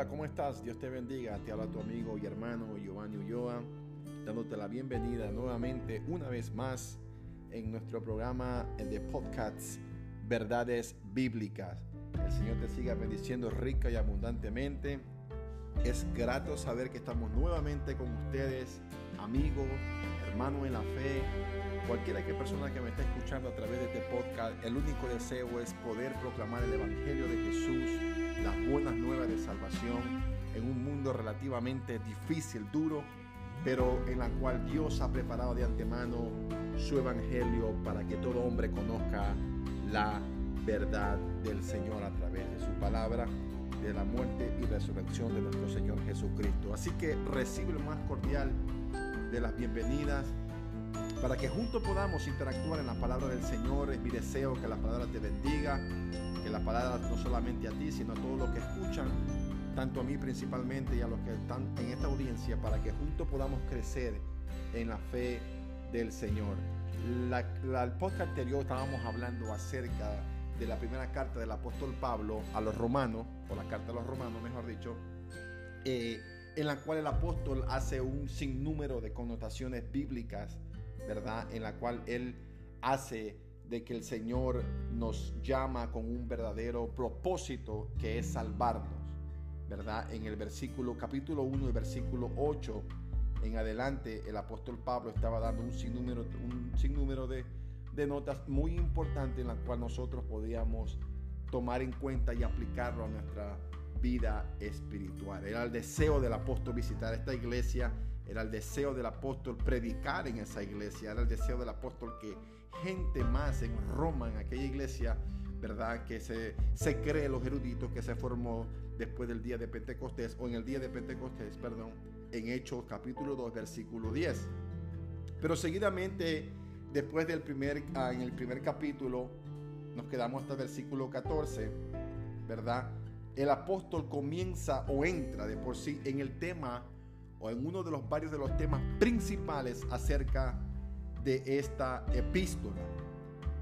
Hola, ¿cómo estás? Dios te bendiga. Te habla tu amigo y hermano Giovanni Ulloa, dándote la bienvenida nuevamente, una vez más, en nuestro programa de podcasts Verdades Bíblicas. El Señor te siga bendiciendo rica y abundantemente. Es grato saber que estamos nuevamente con ustedes, amigos, hermanos en la fe, cualquiera que persona que me esté escuchando a través de este podcast, el único deseo es poder proclamar el Evangelio de Jesús las buenas nuevas de salvación en un mundo relativamente difícil, duro, pero en la cual Dios ha preparado de antemano su evangelio para que todo hombre conozca la verdad del Señor a través de su palabra, de la muerte y resurrección de nuestro Señor Jesucristo. Así que recibe lo más cordial de las bienvenidas para que juntos podamos interactuar en la palabra del Señor. Es mi deseo que la palabra te bendiga, que la palabra no solamente a ti, sino a todos los que escuchan, tanto a mí principalmente y a los que están en esta audiencia, para que juntos podamos crecer en la fe del Señor. La, el podcast anterior estábamos hablando acerca de la primera carta del apóstol Pablo a los romanos, o la carta a los romanos, mejor dicho, eh, en la cual el apóstol hace un sinnúmero de connotaciones bíblicas, ¿verdad? En la cual él hace de que el Señor nos llama con un verdadero propósito que es salvarnos, ¿verdad? En el versículo capítulo 1 y versículo 8 en adelante el apóstol Pablo estaba dando un sinnúmero, un sinnúmero de, de notas muy importantes en las cuales nosotros podíamos tomar en cuenta y aplicarlo a nuestra vida espiritual. Era el deseo del apóstol visitar esta iglesia, era el deseo del apóstol predicar en esa iglesia, era el deseo del apóstol que gente más en Roma, en aquella iglesia, ¿verdad? Que se, se cree los eruditos que se formó después del día de Pentecostés, o en el día de Pentecostés, perdón, en Hechos capítulo 2, versículo 10. Pero seguidamente, después del primer, ah, en el primer capítulo, nos quedamos hasta el versículo 14, ¿verdad? El apóstol comienza o entra de por sí en el tema o en uno de los varios de los temas principales acerca de esta epístola.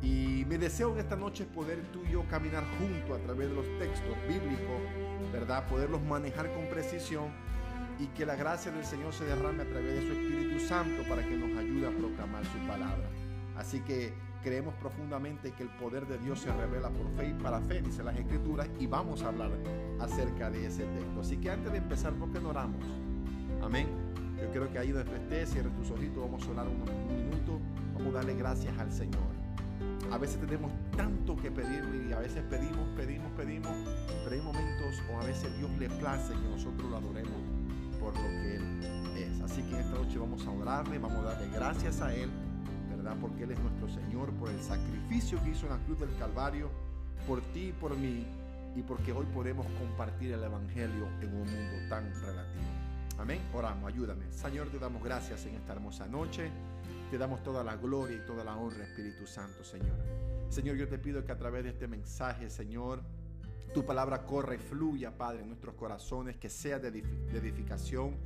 Y mi deseo en esta noche es poder tú y yo caminar junto a través de los textos bíblicos, ¿verdad? Poderlos manejar con precisión y que la gracia del Señor se derrame a través de su Espíritu Santo para que nos ayude a proclamar su palabra. Así que creemos profundamente que el poder de Dios se revela por fe y para fe, dice las Escrituras, y vamos a hablar acerca de ese texto. Así que antes de empezar, ¿por qué no oramos? Amén. Yo creo que ahí donde estés, cierre tus ojitos, vamos a orar unos minutos, vamos a darle gracias al Señor. A veces tenemos tanto que pedirle y a veces pedimos, pedimos, pedimos, pero hay momentos o a veces Dios le place que nosotros lo adoremos por lo que Él es. Así que esta noche vamos a orarle, vamos a darle gracias a Él, ¿verdad? Porque Él es nuestro Señor, por el sacrificio que hizo en la cruz del Calvario, por ti y por mí, y porque hoy podemos compartir el Evangelio en un mundo tan relativo. Amén. Oramos, ayúdame. Señor, te damos gracias en esta hermosa noche. Te damos toda la gloria y toda la honra, Espíritu Santo, Señor. Señor, yo te pido que a través de este mensaje, Señor, tu palabra corre y fluya, Padre, en nuestros corazones, que sea de edificación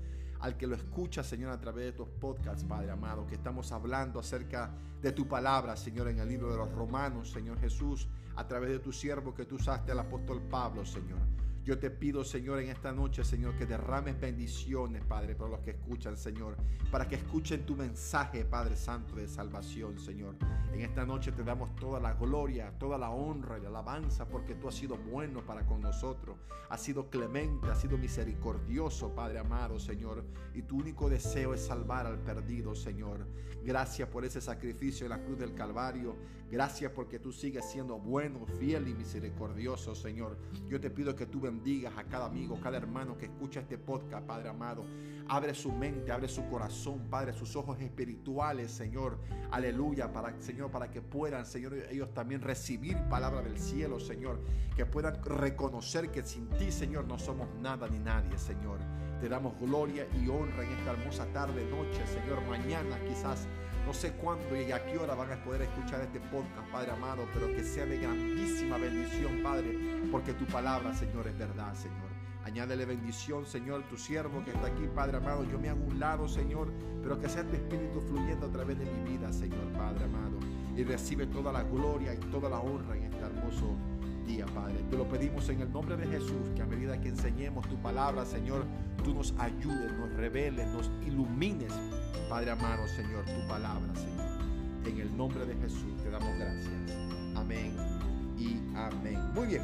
al que lo escucha, Señor, a través de tus podcasts, Padre amado, que estamos hablando acerca de tu palabra, Señor, en el libro de los Romanos, Señor Jesús, a través de tu siervo que tú usaste al apóstol Pablo, Señor. Yo te pido, Señor, en esta noche, Señor, que derrames bendiciones, Padre, para los que escuchan, Señor, para que escuchen tu mensaje, Padre Santo, de salvación, Señor. En esta noche te damos toda la gloria, toda la honra y la alabanza, porque tú has sido bueno para con nosotros, has sido clemente, has sido misericordioso, Padre amado, Señor, y tu único deseo es salvar al perdido, Señor. Gracias por ese sacrificio en la cruz del Calvario. Gracias porque tú sigues siendo bueno, fiel y misericordioso, Señor. Yo te pido que tú bendigas a cada amigo, cada hermano que escucha este podcast, Padre amado. Abre su mente, abre su corazón, Padre, sus ojos espirituales, Señor. Aleluya, para, Señor, para que puedan, Señor, ellos también recibir palabra del cielo, Señor. Que puedan reconocer que sin ti, Señor, no somos nada ni nadie, Señor. Te damos gloria y honra en esta hermosa tarde, noche, Señor. Mañana quizás, no sé cuándo y a qué hora van a poder escuchar este podcast, Padre amado, pero que sea de grandísima bendición, Padre, porque tu palabra, Señor, es verdad, Señor. Añádele bendición, Señor, tu siervo que está aquí, Padre amado. Yo me hago un lado, Señor, pero que sea tu espíritu fluyendo a través de mi vida, Señor, Padre amado. Y recibe toda la gloria y toda la honra en este hermoso día, Padre. Te lo pedimos en el nombre de Jesús, que a medida que enseñemos tu palabra, Señor, tú nos ayudes, nos reveles, nos ilumines, Padre amado, Señor, tu palabra, Señor. En el nombre de Jesús te damos gracias. Amén y amén. Muy bien.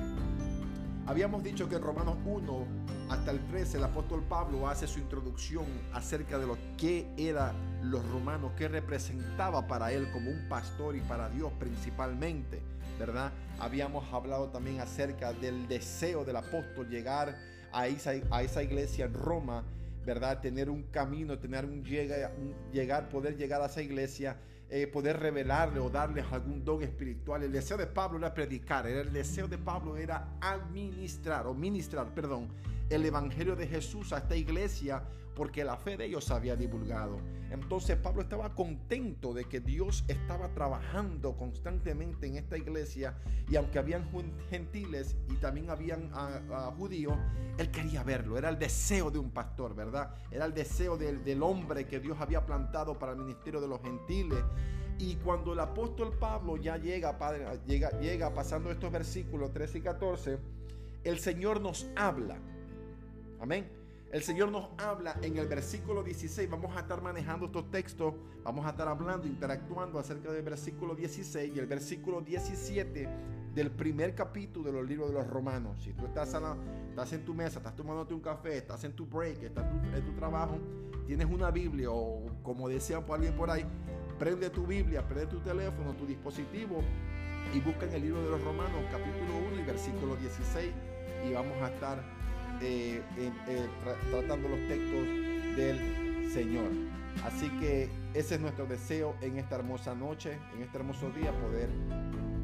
Habíamos dicho que en Romanos 1 hasta el 13 el apóstol Pablo hace su introducción acerca de lo que eran los romanos, qué representaba para él como un pastor y para Dios principalmente, ¿verdad? Habíamos hablado también acerca del deseo del apóstol llegar a esa, a esa iglesia en Roma, ¿verdad? Tener un camino, tener un, llegar, poder llegar a esa iglesia eh, poder revelarle o darles algún don espiritual. El deseo de Pablo era predicar, el deseo de Pablo era administrar o ministrar, perdón, el evangelio de Jesús a esta iglesia porque la fe de ellos había divulgado. Entonces Pablo estaba contento de que Dios estaba trabajando constantemente en esta iglesia y aunque habían gentiles y también habían ah, ah, judíos, él quería verlo. Era el deseo de un pastor, ¿verdad? Era el deseo del, hombre que Dios había plantado para el ministerio de los gentiles. Y cuando el apóstol Pablo ya llega, padre, llega pasando estos versículos 13 y 14, el Señor nos habla. Amén el Señor nos habla en el versículo 16. Vamos a estar manejando estos textos. Vamos a estar hablando, interactuando acerca del versículo 16 y el versículo 17 del primer capítulo de los libros de los romanos. Si tú estás, en tu mesa, estás tomándote un café, estás en tu break, estás en tu, trabajo, tienes una Biblia o como decían por alguien por ahí, prende tu Biblia, prende tu teléfono, tu dispositivo y busca en el libro de los romanos capítulo 1 y versículo 16 y vamos a estar eh, eh, tratando los textos del Señor. Así que ese es nuestro deseo en esta hermosa noche, en este hermoso día, poder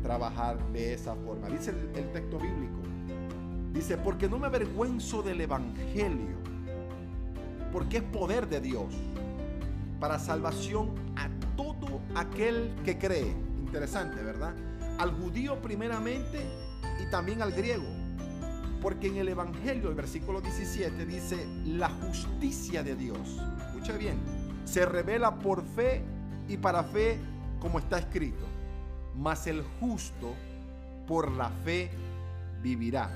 trabajar de esa forma. Dice el, el texto bíblico, dice, porque no me avergüenzo del Evangelio, porque es poder de Dios para salvación a todo aquel que cree. Interesante, ¿verdad? Al judío primeramente y también al griego. Porque en el Evangelio, el versículo 17, dice, la justicia de Dios, escucha bien, se revela por fe y para fe como está escrito. Mas el justo por la fe vivirá.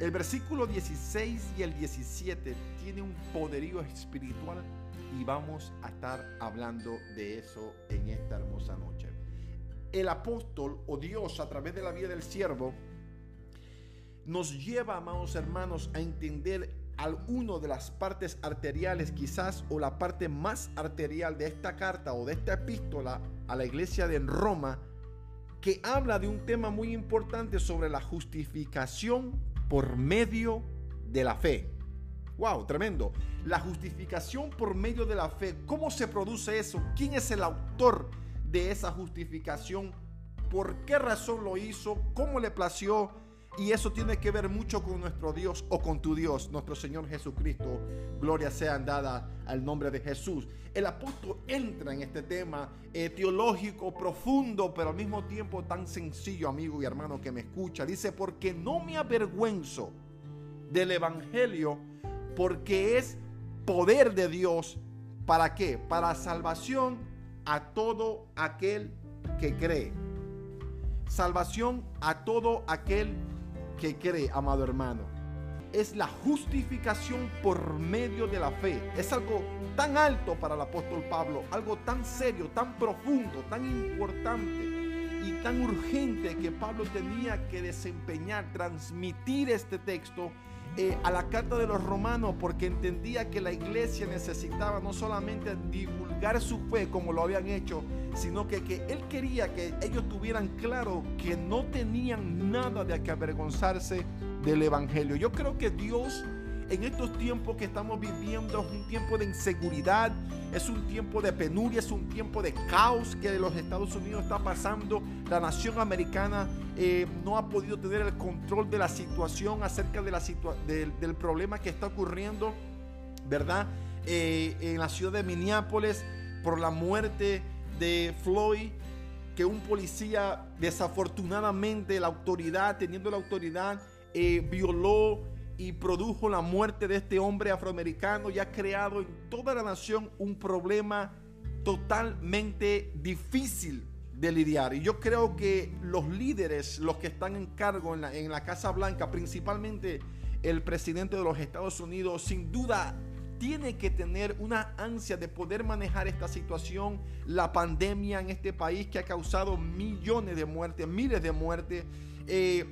El versículo 16 y el 17 tiene un poderío espiritual y vamos a estar hablando de eso en esta hermosa noche. El apóstol o Dios a través de la vida del siervo nos lleva, amados hermanos, a entender alguno de las partes arteriales quizás o la parte más arterial de esta carta o de esta epístola a la iglesia de Roma que habla de un tema muy importante sobre la justificación por medio de la fe. Wow, tremendo. La justificación por medio de la fe. ¿Cómo se produce eso? ¿Quién es el autor de esa justificación? ¿Por qué razón lo hizo? ¿Cómo le plació? Y eso tiene que ver mucho con nuestro Dios o con tu Dios, nuestro Señor Jesucristo. Gloria sea dada al nombre de Jesús. El apóstol entra en este tema eh, teológico profundo, pero al mismo tiempo tan sencillo, amigo y hermano que me escucha. Dice, porque no me avergüenzo del Evangelio, porque es poder de Dios. ¿Para qué? Para salvación a todo aquel que cree. Salvación a todo aquel que que cree, amado hermano. Es la justificación por medio de la fe. Es algo tan alto para el apóstol Pablo, algo tan serio, tan profundo, tan importante y tan urgente que Pablo tenía que desempeñar, transmitir este texto eh, a la carta de los romanos porque entendía que la iglesia necesitaba no solamente divulgar su fe como lo habían hecho, sino que, que él quería que ellos tuvieran claro que no tenían nada de que avergonzarse del Evangelio. Yo creo que Dios en estos tiempos que estamos viviendo es un tiempo de inseguridad, es un tiempo de penuria, es un tiempo de caos que los Estados Unidos está pasando. La nación americana eh, no ha podido tener el control de la situación acerca de la del, problema que está ocurriendo, ¿verdad? Eh, en la ciudad de Minneapolis por la muerte de Floyd que un policía desafortunadamente la autoridad, teniendo la autoridad, eh, violó y produjo la muerte de este hombre afroamericano y ha creado en toda la nación un problema totalmente difícil de lidiar. Y yo creo que los líderes, los que están en cargo en la, Casa Blanca, principalmente el presidente de los Estados Unidos, sin duda tiene que tener una ansia de poder manejar esta situación, la pandemia en este país que ha causado millones de muertes, miles de muertes. Eh,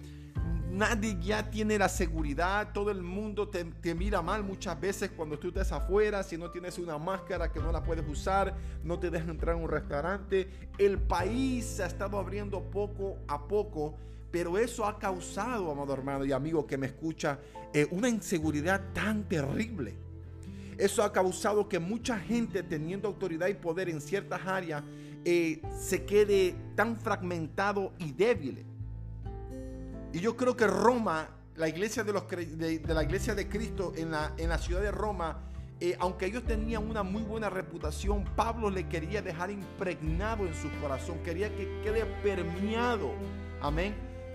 nadie ya tiene la seguridad, todo el mundo te, mira mal muchas veces cuando tú estás afuera, si no tienes una máscara que no la puedes usar, no te dejan entrar en un restaurante. El país se ha estado abriendo poco a poco, pero eso ha causado, amado hermano y amigo que me escucha, eh, una inseguridad tan terrible. Eso ha causado que mucha gente teniendo autoridad y poder en ciertas áreas eh, se quede tan fragmentado y débil. Y yo creo que Roma, la iglesia de, los, de, la iglesia de Cristo en la, ciudad de Roma, eh, aunque ellos tenían una muy buena reputación, Pablo le quería dejar impregnado en su corazón, quería que quede permeado, amén,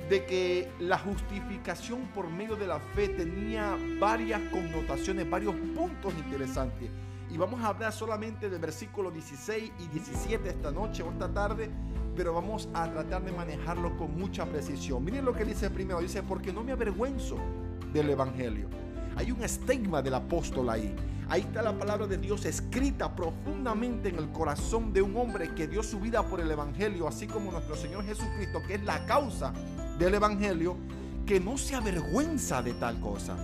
de que la justificación por medio de la fe tenía varias connotaciones, varios puntos interesantes. Y vamos a hablar solamente del versículo 16 y 17 esta noche o esta tarde, pero vamos a tratar de manejarlo con mucha precisión. Miren lo que dice primero, dice, porque no me avergüenzo del Evangelio. Hay un estigma del apóstol ahí. Ahí está la palabra de Dios escrita profundamente en el corazón de un hombre que dio su vida por el Evangelio, así como nuestro Señor Jesucristo, que es la causa del Evangelio, que no se avergüenza de tal cosa.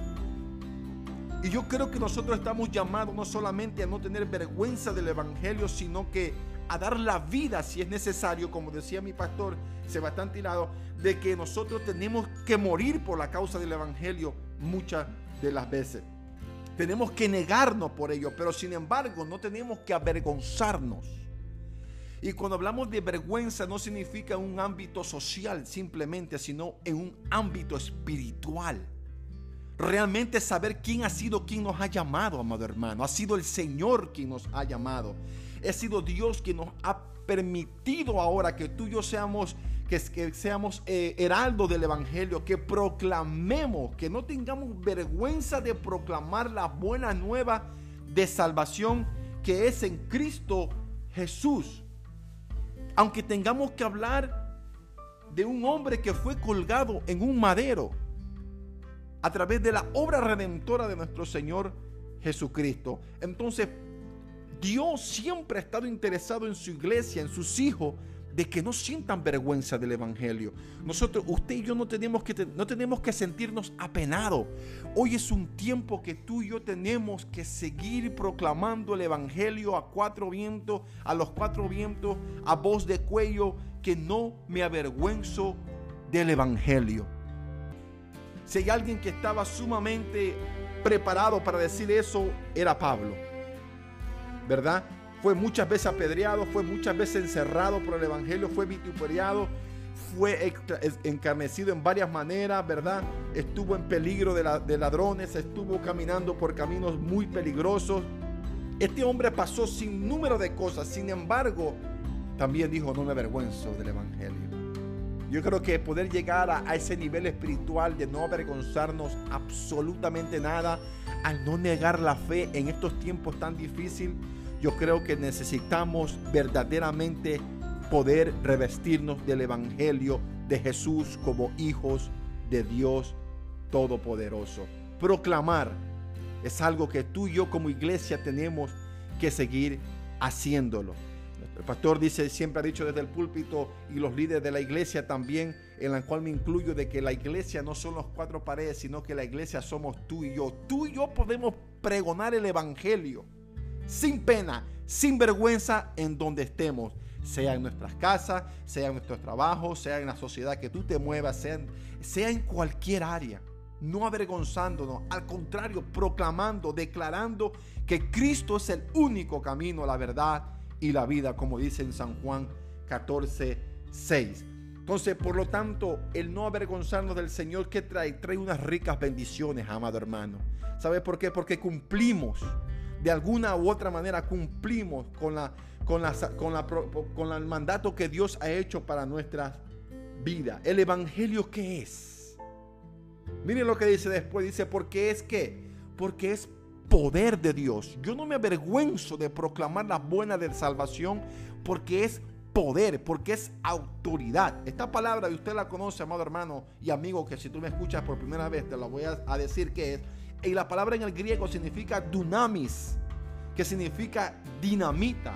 Y yo creo que nosotros estamos llamados no solamente a no tener vergüenza del Evangelio, sino que a dar la vida si es necesario, como decía mi pastor Sebastián Tirado, de que nosotros tenemos que morir por la causa del Evangelio muchas de las veces. Tenemos que negarnos por ello, pero sin embargo no tenemos que avergonzarnos. Y cuando hablamos de vergüenza no significa un ámbito social simplemente, sino en un ámbito espiritual. Realmente saber quién ha sido quien nos ha llamado, amado hermano. Ha sido el Señor quien nos ha llamado. Ha sido Dios quien nos ha permitido ahora que tú y yo seamos que, que seamos eh, del Evangelio, que proclamemos, que no tengamos vergüenza de proclamar la buena nueva de salvación que es en Cristo Jesús. Aunque tengamos que hablar de un hombre que fue colgado en un madero a través de la obra redentora de nuestro Señor Jesucristo. Entonces, Dios siempre ha estado interesado en su iglesia, en sus hijos, de que no sientan vergüenza del Evangelio. Nosotros, usted y yo no tenemos que, no tenemos que sentirnos apenados. Hoy es un tiempo que tú y yo tenemos que seguir proclamando el Evangelio a cuatro vientos, a los cuatro vientos, a voz de cuello, que no me avergüenzo del Evangelio. Si hay alguien que estaba sumamente preparado para decir eso, era Pablo. ¿verdad? Fue muchas veces apedreado, fue muchas veces encerrado por el Evangelio, fue vituperiado, fue encarnecido en varias maneras, ¿verdad? Estuvo en peligro de, de ladrones, estuvo caminando por caminos muy peligrosos. Este hombre pasó sin número de cosas, sin embargo, también dijo, no me avergüenzo del Evangelio. Yo creo que poder llegar a, ese nivel espiritual de no avergonzarnos absolutamente nada, al no negar la fe en estos tiempos tan difíciles, yo creo que necesitamos verdaderamente poder revestirnos del Evangelio de Jesús como hijos de Dios Todopoderoso. Proclamar es algo que tú y yo como iglesia tenemos que seguir haciéndolo. El pastor dice, siempre ha dicho desde el púlpito y los líderes de la iglesia también, en la cual me incluyo, de que la iglesia no son los cuatro paredes, sino que la iglesia somos tú y yo. Tú y yo podemos pregonar el Evangelio sin pena, sin vergüenza en donde estemos, sea en nuestras casas, sea en nuestros trabajos, sea en la sociedad que tú te muevas, sea en, sea en cualquier área. No avergonzándonos, al contrario, proclamando, declarando que Cristo es el único camino, la verdad y la vida, como dice en San Juan 14, 6. Entonces, por lo tanto, el no avergonzarnos del Señor, que trae? Trae unas ricas bendiciones, amado hermano. ¿Sabes por qué? Porque cumplimos, de alguna u otra manera, cumplimos con, la, con, la, con, la, con el mandato que Dios ha hecho para nuestra vida. ¿El Evangelio qué es? Miren lo que dice después. Dice, porque es que, porque es poder de Dios. Yo no me avergüenzo de proclamar la buena de salvación porque es poder, porque es autoridad. Esta palabra, y usted la conoce, amado hermano y amigo, que si tú me escuchas por primera vez, te la voy a, decir que es. Y la palabra en el griego significa dunamis, que significa dinamita.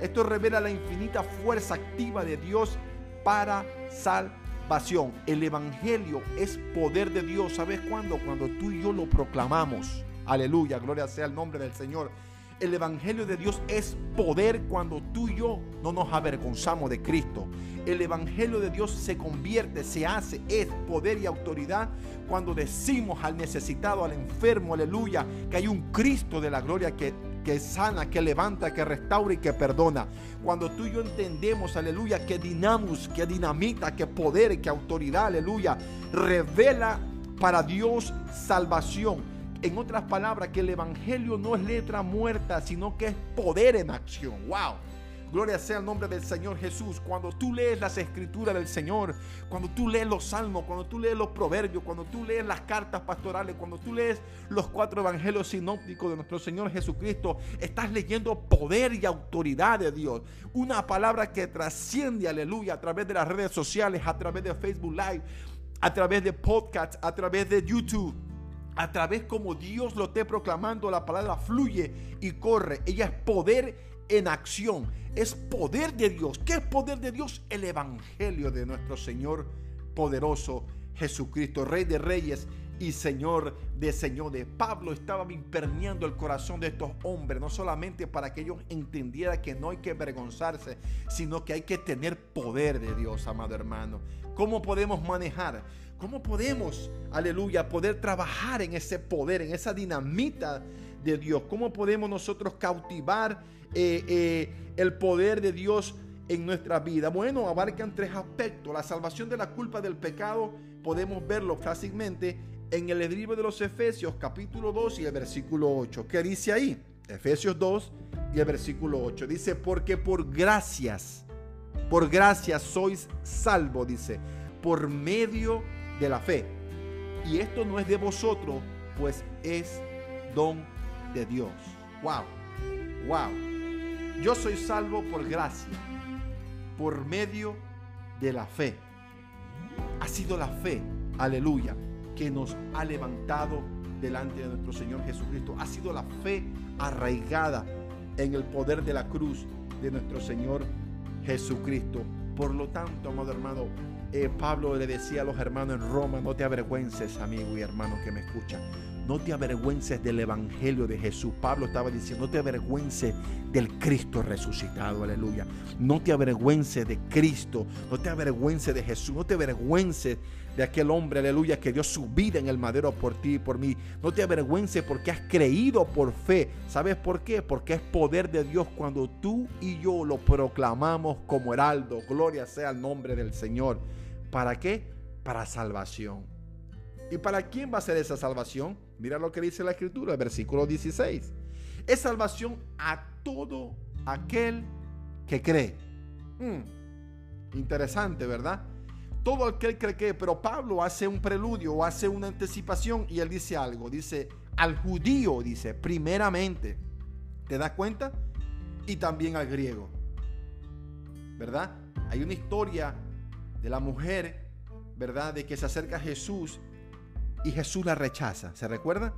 Esto revela la infinita fuerza activa de Dios para salvación. El Evangelio es poder de Dios. ¿Sabes cuándo? Cuando tú y yo lo proclamamos. Aleluya, gloria sea el nombre del Señor. El Evangelio de Dios es poder cuando tú y yo no nos avergonzamos de Cristo. El Evangelio de Dios se convierte, se hace, es poder y autoridad cuando decimos al necesitado, al enfermo, aleluya, que hay un Cristo de la gloria que que sana, que levanta, que restaura y que perdona. Cuando tú y yo entendemos, aleluya, que dinamos, que dinamita, que poder, que autoridad, aleluya, revela para Dios salvación. En otras palabras, que el Evangelio no es letra muerta, sino que es poder en acción. ¡Wow! Gloria sea el nombre del Señor Jesús. Cuando tú lees las escrituras del Señor, cuando tú lees los salmos, cuando tú lees los proverbios, cuando tú lees las cartas pastorales, cuando tú lees los cuatro evangelios sinópticos de nuestro Señor Jesucristo, estás leyendo poder y autoridad de Dios. Una palabra que trasciende, aleluya, a través de las redes sociales, a través de Facebook Live, a través de podcasts, a través de YouTube a través como Dios lo esté proclamando, la palabra fluye y corre. Ella es poder en acción. Es poder de Dios. ¿Qué es poder de Dios? El Evangelio de nuestro Señor poderoso Jesucristo, Rey de Reyes y Señor de Señores. Pablo estaba impermeando el corazón de estos hombres, no solamente para que ellos entendieran que no hay que avergonzarse, sino que hay que tener poder de Dios, amado hermano. ¿Cómo podemos manejar? ¿Cómo podemos, aleluya, poder trabajar en ese poder, en esa dinamita de Dios? ¿Cómo podemos nosotros cautivar eh, eh, el poder de Dios en nuestra vida? Bueno, abarcan tres aspectos. La salvación de la culpa del pecado podemos verlo fácilmente en el libro de los Efesios capítulo 2 y el versículo 8. ¿Qué dice ahí? Efesios 2 y el versículo 8. Dice, porque por gracias, por gracias sois salvo, dice, por medio de la fe. Y esto no es de vosotros, pues es don de Dios. Wow, wow. Yo soy salvo por gracia, por medio de la fe. Ha sido la fe, aleluya, que nos ha levantado delante de nuestro Señor Jesucristo. Ha sido la fe arraigada en el poder de la cruz de nuestro Señor Jesucristo. Por lo tanto, amado hermano, eh, Pablo le decía a los hermanos en Roma, no te avergüences, amigo y hermano que me escuchan no te avergüences del Evangelio de Jesús. Pablo estaba diciendo, no te avergüences del Cristo resucitado, aleluya. No te avergüences de Cristo, no te avergüences de Jesús, no te avergüences de aquel hombre, aleluya, que dio su vida en el madero por ti y por mí. No te avergüences porque has creído por fe. ¿Sabes por qué? Porque es poder de Dios cuando tú y yo lo proclamamos como heraldo. Gloria sea el nombre del Señor. ¿Para qué? Para salvación. ¿Y para quién va a ser esa salvación? Mira lo que dice la escritura, versículo 16. Es salvación a todo aquel que cree. Hmm, interesante, ¿verdad? Todo aquel que cree, pero Pablo hace un preludio o hace una anticipación y él dice algo. Dice, al judío, dice, primeramente. ¿Te das cuenta? Y también al griego. ¿Verdad? Hay una historia de la mujer, ¿verdad? De que se acerca a Jesús y Jesús la rechaza. ¿Se recuerda?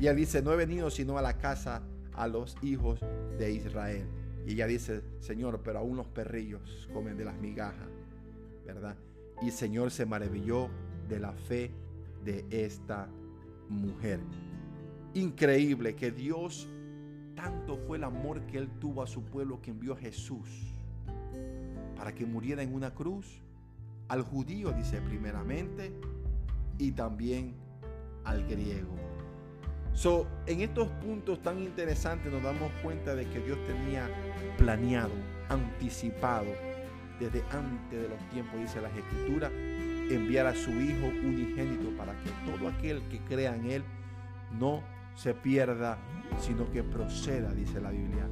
Y él dice, no he venido sino a la casa a los hijos de Israel. Y ella dice, Señor, pero aún los perrillos comen de las migajas, ¿verdad? Y el Señor se maravilló de la fe de esta mujer. Increíble que Dios, tanto fue el amor que Él tuvo a su pueblo que envió a Jesús para que muriera en una cruz. Al judío, dice primeramente, y también al griego. En estos puntos tan interesantes nos damos cuenta de que Dios tenía planeado, anticipado, desde antes de los tiempos, dice las escrituras, enviar a su Hijo unigénito para que todo aquel que crea en Él no se pierda, sino que proceda, dice la Biblia,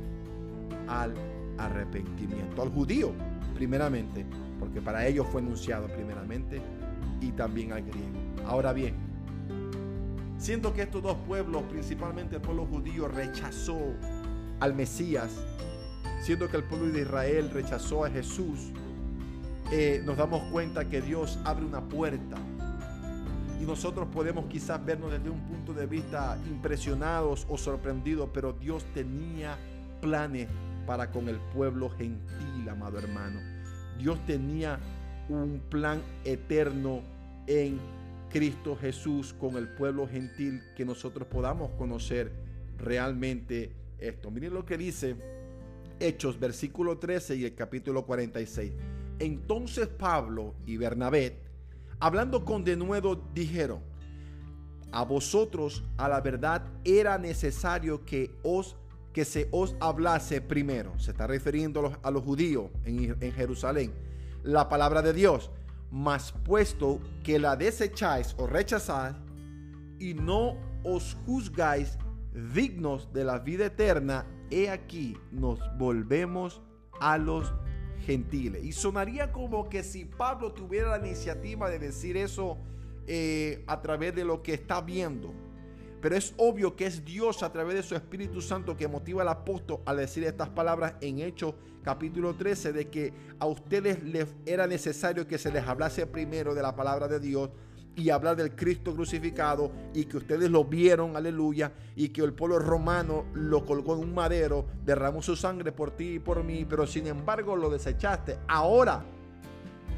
al arrepentimiento. Al judío, primeramente, porque para ellos fue anunciado primeramente, y también al griego. Ahora bien, siento que estos dos pueblos, principalmente el pueblo judío, rechazó al Mesías siendo que el pueblo de Israel rechazó a Jesús, eh, nos damos cuenta que Dios abre una puerta. Y nosotros podemos quizás vernos desde un punto de vista impresionados o sorprendidos, pero Dios tenía planes para con el pueblo gentil, amado hermano. Dios tenía un plan eterno en Cristo Jesús con el pueblo gentil que nosotros podamos conocer realmente esto. Miren lo que dice Hechos, versículo 13 y el capítulo 46. Entonces Pablo y Bernabé, hablando con denuedo, dijeron, a vosotros a la verdad era necesario que os que se os hablase primero, se está refiriendo a los, judíos en, en Jerusalén, la palabra de Dios, mas puesto que la desecháis o rechazáis y no os juzgáis dignos de la vida eterna, he aquí nos volvemos a los gentiles. Y sonaría como que si Pablo tuviera la iniciativa de decir eso eh, a través de lo que está viendo. Pero es obvio que es Dios a través de su Espíritu Santo que motiva al apóstol a decir estas palabras en Hechos capítulo 13 de que a ustedes les era necesario que se les hablase primero de la palabra de Dios y hablar del Cristo crucificado y que ustedes lo vieron, aleluya, y que el pueblo romano lo colgó en un madero, derramó su sangre por ti y por mí, pero sin embargo lo desechaste. Ahora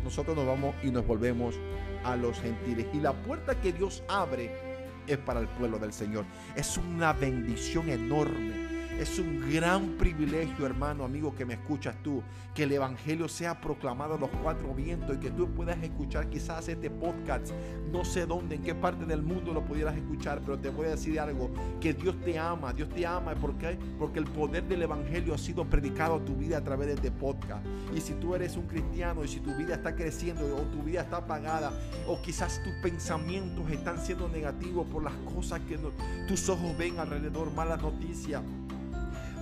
nosotros nos vamos y nos volvemos a los gentiles. Y la puerta que Dios abre es para el pueblo del Señor. Es una bendición enorme es un gran privilegio, hermano, amigo, que me escuchas tú, que el Evangelio sea proclamado a los cuatro vientos y que tú puedas escuchar quizás este podcast, no sé dónde, en qué parte del mundo lo pudieras escuchar, pero te voy a decir algo, que Dios te ama, Dios te ama, ¿por? Porque el poder del Evangelio ha sido predicado a tu vida a través de este podcast. Y si tú eres un cristiano y si tu vida está creciendo o tu vida está apagada o quizás tus pensamientos están siendo negativos por las cosas que tus ojos ven alrededor, malas noticias,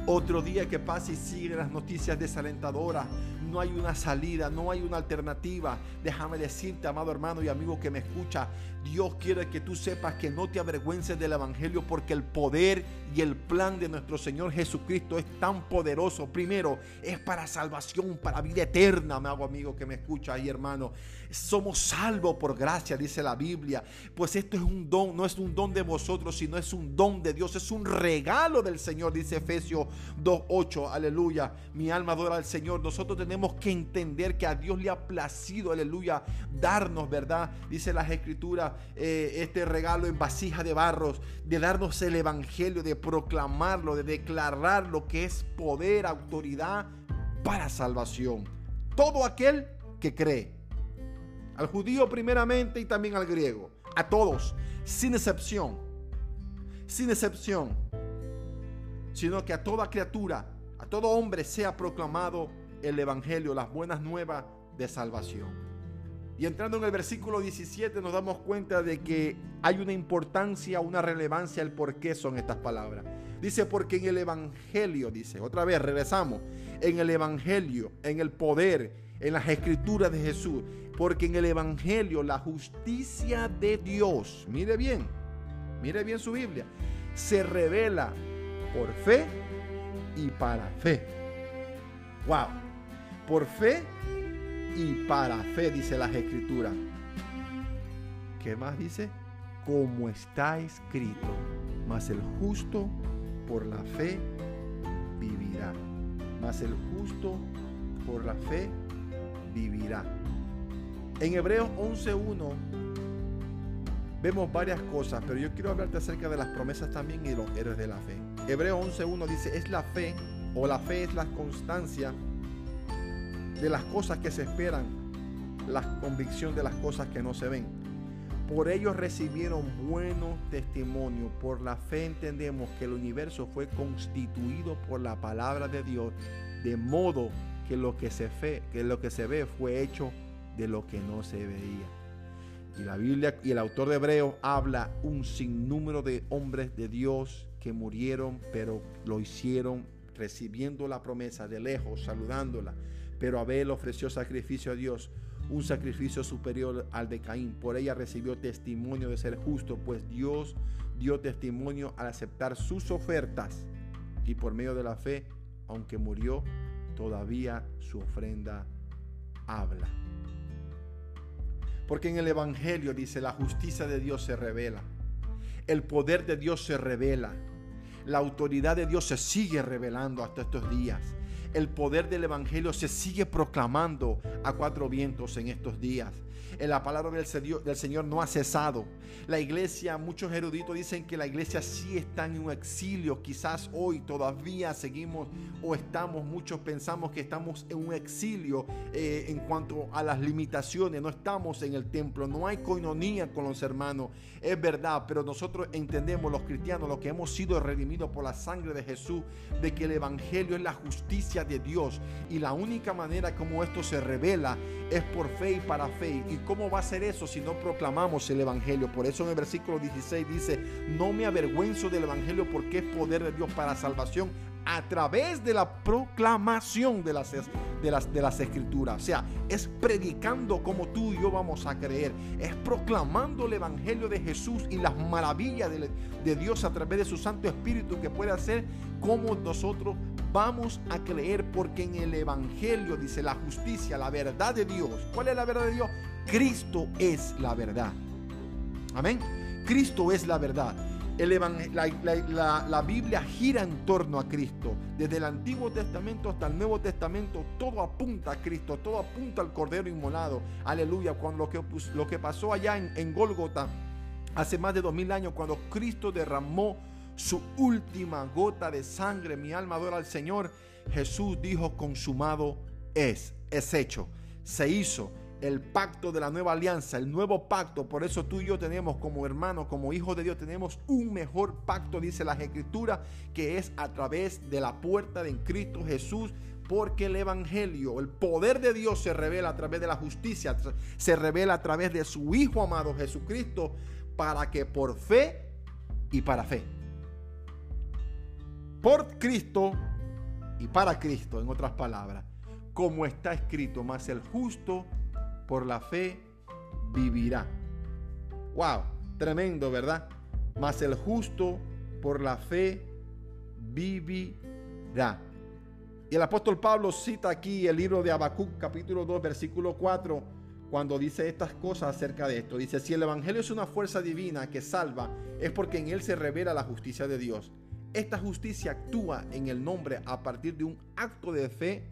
otro día que pasa y sigue las noticias desalentadoras. No hay una salida, no hay una alternativa. Déjame decirte, amado hermano y amigo que me escucha, Dios quiere que tú sepas que no te avergüences del Evangelio porque el poder y el plan de nuestro Señor Jesucristo es tan poderoso. Primero, es para salvación, para vida eterna, hago amigo que me escucha ahí, hermano. Somos salvos por gracia, dice la Biblia. Pues esto es un don, no es un don de vosotros, sino es un don de Dios, es un regalo del Señor, dice Efesios 2.8. Aleluya. Mi alma adora al Señor. Nosotros tenemos que entender que a Dios le ha placido, aleluya, darnos, ¿verdad? Dice las escrituras eh, este regalo en vasija de barros, de darnos el Evangelio, de proclamarlo, de declarar lo que es poder, autoridad para salvación. Todo aquel que cree. Al judío primeramente y también al griego. A todos, sin excepción. Sin excepción. Sino que a toda criatura, a todo hombre sea proclamado el Evangelio, las buenas nuevas de salvación. Y entrando en el versículo 17 nos damos cuenta de que hay una importancia, una relevancia el por qué son estas palabras. Dice, porque en el Evangelio, dice, otra vez regresamos, en el Evangelio, en el poder, en las escrituras de Jesús, porque en el Evangelio la justicia de Dios, mire bien, mire bien su Biblia, se revela por fe y para fe. Wow, por fe y para fe, dice las escrituras. ¿Qué más dice? Como está escrito, mas el justo por la fe vivirá. Mas el justo por la fe vivirá. En Hebreos 11.1 vemos varias cosas, pero yo quiero hablarte acerca de las promesas también y los héroes de la fe. Hebreos 11.1 dice, es la fe, o la fe es la constancia de las cosas que se esperan, la convicción de las cosas que no se ven. Por ellos recibieron buenos testimonios. Por la fe entendemos que el universo fue constituido por la palabra de Dios, de modo que lo que se, que lo que se ve fue hecho de lo que no se veía. Y la Biblia y el autor de Hebreos habla un sinnúmero de hombres de Dios que murieron, pero lo hicieron recibiendo la promesa de lejos, saludándola pero Abel ofreció sacrificio a Dios, un sacrificio superior al de Caín. Por ella recibió testimonio de ser justo, pues Dios dio testimonio al aceptar sus ofertas. Y por medio de la fe, aunque murió, todavía su ofrenda habla. Porque en el Evangelio dice, la justicia de Dios se revela, el poder de Dios se revela, la autoridad de Dios se sigue revelando hasta estos días. El poder del Evangelio se sigue proclamando a cuatro vientos en estos días la palabra del Señor, no ha cesado. La iglesia, muchos eruditos dicen que la iglesia sí está en un exilio. Quizás hoy todavía seguimos o estamos, muchos pensamos que estamos en un exilio eh, en cuanto a las limitaciones. No estamos en el templo, no hay coinonía con los hermanos. Es verdad, pero nosotros entendemos los cristianos, los que hemos sido redimidos por la sangre de Jesús, de que el Evangelio es la justicia de Dios. Y la única manera como esto se revela es por fe y para fe. ¿Y cómo va a ser eso si no proclamamos el Evangelio? Por eso en el versículo 16 dice, no me avergüenzo del Evangelio porque es poder de Dios para salvación a través de la proclamación de las, de las, de las escrituras. O sea, es predicando como tú y yo vamos a creer. Es proclamando el Evangelio de Jesús y las maravillas de, de Dios a través de su Santo Espíritu que puede hacer como nosotros vamos a creer porque en el Evangelio dice la justicia, la verdad de Dios. ¿Cuál es la verdad de Dios? Cristo es la verdad. Amén. Cristo es la verdad. La, Biblia gira en torno a Cristo. Desde el Antiguo Testamento hasta el Nuevo Testamento, todo apunta a Cristo, todo apunta al Cordero Inmolado. Aleluya. Cuando lo que, lo que pasó allá en, en Gólgota hace más de dos mil años, cuando Cristo derramó su última gota de sangre, mi alma adora al Señor, Jesús dijo, consumado es, es hecho, se hizo el pacto de la nueva alianza, el nuevo pacto. Por eso tú y yo tenemos como hermanos, como hijos de Dios, tenemos un mejor pacto, dice la Escritura, que es a través de la puerta de Cristo Jesús. Porque el Evangelio, el poder de Dios se revela a través de la justicia, se revela a través de su Hijo amado Jesucristo, para que por fe y para fe por Cristo y para Cristo, en otras palabras, como está escrito, más el justo por la fe vivirá. Wow, tremendo, ¿verdad? Más el justo por la fe vivirá. Y el apóstol Pablo cita aquí el libro de Habacuc, capítulo 2, versículo 4, cuando dice estas cosas acerca de esto. Dice, si el Evangelio es una fuerza divina que salva, es porque en él se revela la justicia de Dios. Esta justicia actúa en el nombre a partir de un acto de fe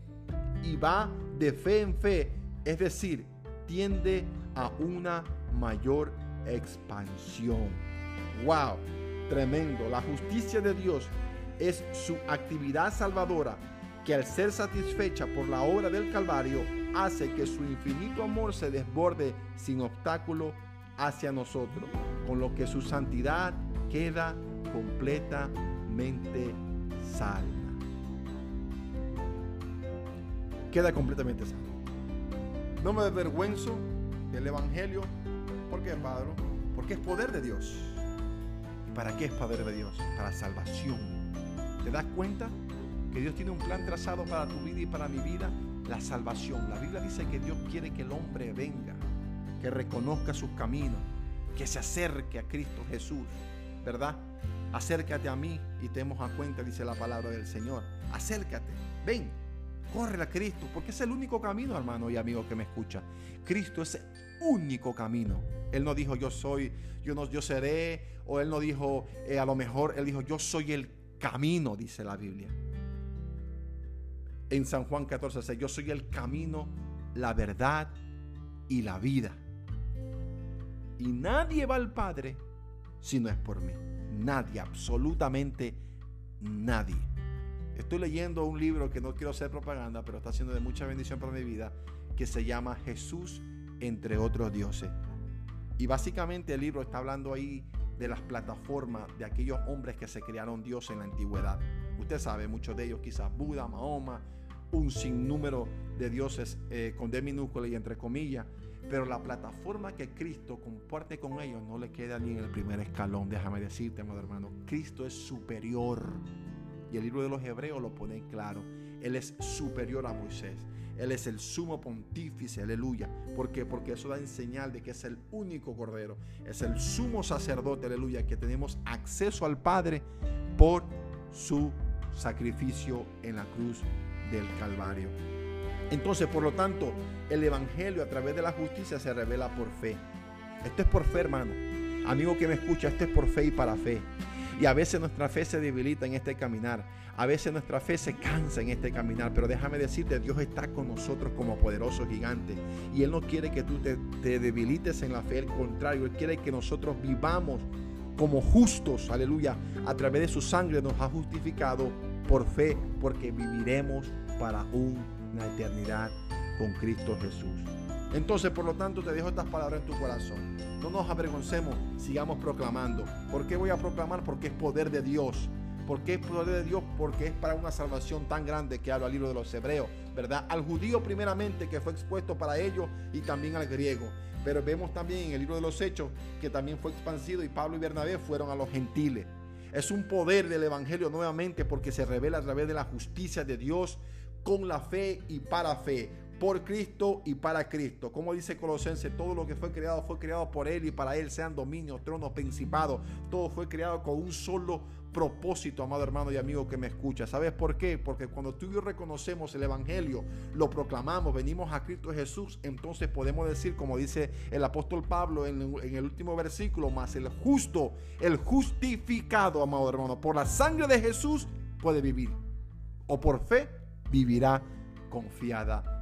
y va de fe en fe, es decir, tiende a una mayor expansión. ¡Wow! Tremendo. La justicia de Dios es su actividad salvadora que al ser satisfecha por la obra del Calvario hace que su infinito amor se desborde sin obstáculo hacia nosotros, con lo que su santidad queda completa completamente salva. Queda completamente salva. No me avergüenzo del Evangelio. ¿Por qué, Padre? Porque es poder de Dios. ¿Y para qué es poder de Dios? Para salvación. ¿Te das cuenta que Dios tiene un plan trazado para tu vida y para mi vida? La salvación. La Biblia dice que Dios quiere que el hombre venga, que reconozca sus caminos, que se acerque a Cristo Jesús, ¿verdad? Acércate a mí y tenemos a cuenta, dice la palabra del Señor. Acércate, ven, corre a Cristo, porque es el único camino, hermano y amigo que me escucha. Cristo es el único camino. Él no dijo yo soy, yo no, yo seré, o él no dijo eh, a lo mejor, él dijo yo soy el camino, dice la Biblia. En San Juan 14, 6, yo soy el camino, la verdad y la vida. Y nadie va al Padre si no es por mí nadie, absolutamente nadie. Estoy leyendo un libro que no quiero hacer propaganda, pero está siendo de mucha bendición para mi vida, que se llama Jesús entre otros dioses. Y básicamente el libro está hablando ahí de las plataformas de aquellos hombres que se crearon Dios en la antigüedad. Usted sabe, muchos de ellos quizás Buda, Mahoma, un sinnúmero de dioses eh, con D minúscula y entre comillas, pero la plataforma que Cristo comparte con ellos no le queda ni en el primer escalón. Déjame decirte, amado hermano, Cristo es superior. Y el libro de los Hebreos lo pone claro. Él es superior a Moisés. Él es el sumo pontífice, aleluya. ¿Por qué? Porque eso da en señal de que es el único cordero. Es el sumo sacerdote, aleluya, que tenemos acceso al Padre por su sacrificio en la cruz del Calvario. Entonces, por lo tanto, el Evangelio a través de la justicia se revela por fe. Esto es por fe, hermano. Amigo que me escucha, esto es por fe y para fe. Y a veces nuestra fe se debilita en este caminar. A veces nuestra fe se cansa en este caminar. Pero déjame decirte, Dios está con nosotros como poderoso gigante. Y Él no quiere que tú te, te debilites en la fe. Al contrario, Él quiere que nosotros vivamos como justos. Aleluya. A través de su sangre nos ha justificado por fe. Porque viviremos para una eternidad con Cristo Jesús. Entonces, por lo tanto, te dejo estas palabras en tu corazón. No nos avergoncemos, sigamos proclamando. ¿Por qué voy a proclamar? Porque es poder de Dios. ¿Por qué es poder de Dios? Porque es para una salvación tan grande que habla el libro de los hebreos, ¿verdad? Al judío primeramente que fue expuesto para ellos y también al griego. Pero vemos también en el libro de los hechos que también fue expansido y Pablo y Bernabé fueron a los gentiles. Es un poder del Evangelio nuevamente porque se revela a través de la justicia de Dios con la fe y para fe por Cristo y para Cristo. Como dice Colosenses, todo lo que fue creado fue creado por Él y para Él, sean dominios, tronos, principados. Todo fue creado con un solo propósito, amado hermano y amigo que me escucha. ¿Sabes por qué? Porque cuando tú y yo reconocemos el Evangelio, lo proclamamos, venimos a Cristo Jesús, entonces podemos decir, como dice el apóstol Pablo en, en el último versículo, más el justo, el justificado, amado hermano, por la sangre de Jesús puede vivir. O por fe vivirá confiada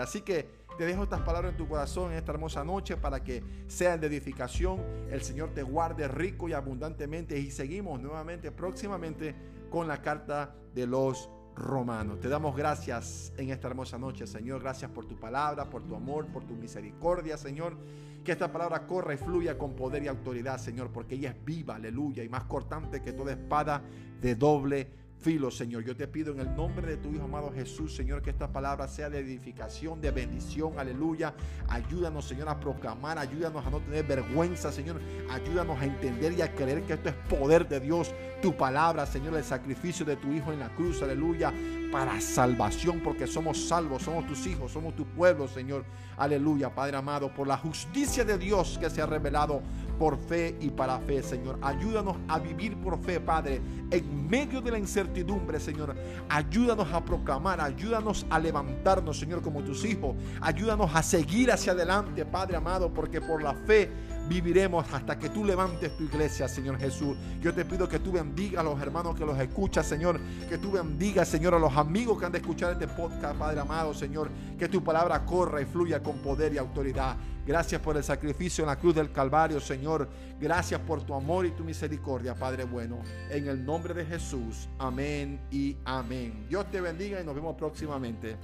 Así que te dejo estas palabras en tu corazón en esta hermosa noche para que sean de edificación. El Señor te guarde rico y abundantemente. Y seguimos nuevamente próximamente con la carta de los romanos. Te damos gracias en esta hermosa noche, Señor. Gracias por tu palabra, por tu amor, por tu misericordia, Señor. Que esta palabra corra y fluya con poder y autoridad, Señor, porque ella es viva, aleluya, y más cortante que toda espada de doble filo, Señor. Yo te pido en el nombre de tu Hijo amado Jesús, Señor, que esta palabra sea de edificación, de bendición, aleluya. Ayúdanos, Señor, a proclamar, ayúdanos a no tener vergüenza, Señor. Ayúdanos a entender y a creer que esto es poder de Dios. Tu palabra, Señor, el sacrificio de tu Hijo en la cruz, aleluya, para salvación, porque somos salvos, somos tus hijos, somos tu pueblo, Señor. Aleluya, Padre amado, por la justicia de Dios que se ha revelado por fe y para fe, Señor. Ayúdanos a vivir por fe, Padre, en medio de la incertidumbre, Señor. Ayúdanos a proclamar, ayúdanos a levantarnos, Señor, como tus hijos. Ayúdanos a seguir hacia adelante, Padre amado, porque por la fe viviremos hasta que tú levantes tu iglesia, Señor Jesús. Yo te pido que tú bendiga a los hermanos que los escuchan, Señor. Que tú bendiga, Señor, a los amigos que han de escuchar este podcast, Padre amado, Señor. Que tu palabra corra y fluya con poder y autoridad. Gracias por el sacrificio en la cruz del Calvario, Señor. Gracias por tu amor y tu misericordia, Padre bueno. En el nombre de Jesús. Amén y amén. Dios te bendiga y nos vemos próximamente.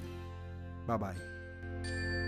Bye bye.